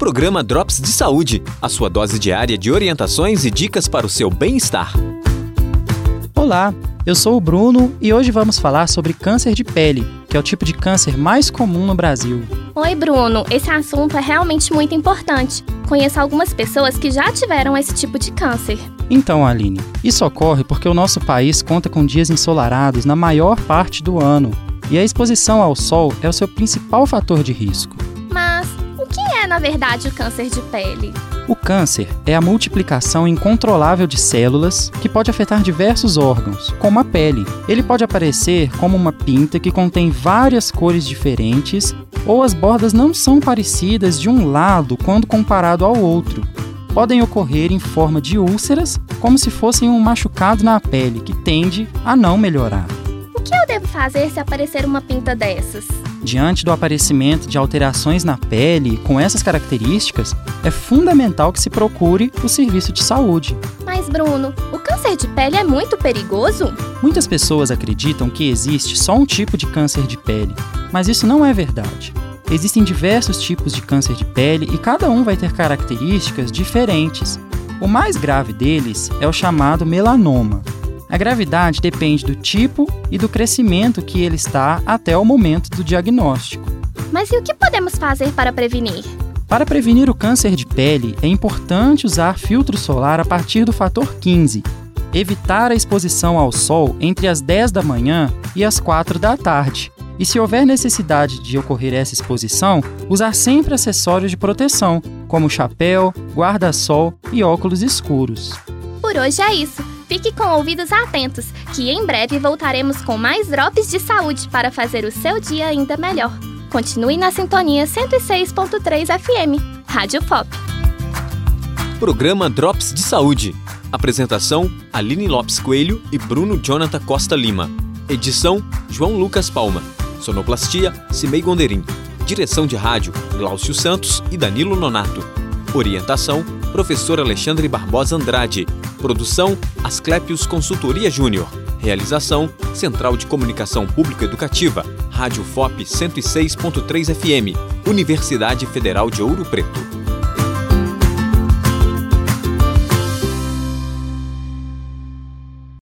Programa Drops de Saúde, a sua dose diária de orientações e dicas para o seu bem-estar. Olá, eu sou o Bruno e hoje vamos falar sobre câncer de pele, que é o tipo de câncer mais comum no Brasil. Oi, Bruno. Esse assunto é realmente muito importante. Conheço algumas pessoas que já tiveram esse tipo de câncer. Então, Aline, isso ocorre porque o nosso país conta com dias ensolarados na maior parte do ano e a exposição ao sol é o seu principal fator de risco. Na verdade, o câncer de pele? O câncer é a multiplicação incontrolável de células que pode afetar diversos órgãos, como a pele. Ele pode aparecer como uma pinta que contém várias cores diferentes ou as bordas não são parecidas de um lado quando comparado ao outro. Podem ocorrer em forma de úlceras, como se fossem um machucado na pele que tende a não melhorar. O que eu devo fazer se aparecer uma pinta dessas? Diante do aparecimento de alterações na pele com essas características, é fundamental que se procure o serviço de saúde. Mas, Bruno, o câncer de pele é muito perigoso? Muitas pessoas acreditam que existe só um tipo de câncer de pele, mas isso não é verdade. Existem diversos tipos de câncer de pele e cada um vai ter características diferentes. O mais grave deles é o chamado melanoma. A gravidade depende do tipo e do crescimento que ele está até o momento do diagnóstico. Mas e o que podemos fazer para prevenir? Para prevenir o câncer de pele, é importante usar filtro solar a partir do fator 15. Evitar a exposição ao sol entre as 10 da manhã e as 4 da tarde. E se houver necessidade de ocorrer essa exposição, usar sempre acessórios de proteção, como chapéu, guarda-sol e óculos escuros. Por hoje é isso. Fique com ouvidos atentos, que em breve voltaremos com mais drops de saúde para fazer o seu dia ainda melhor. Continue na sintonia 106.3 FM, Rádio Pop. Programa Drops de Saúde. Apresentação: Aline Lopes Coelho e Bruno Jonathan Costa Lima. Edição: João Lucas Palma. Sonoplastia: Cimei Gonderim. Direção de rádio: Glaucio Santos e Danilo Nonato. Orientação: Professor Alexandre Barbosa Andrade. Produção: Asclepios Consultoria Júnior. Realização: Central de Comunicação Pública Educativa. Rádio FOP 106.3 FM. Universidade Federal de Ouro Preto.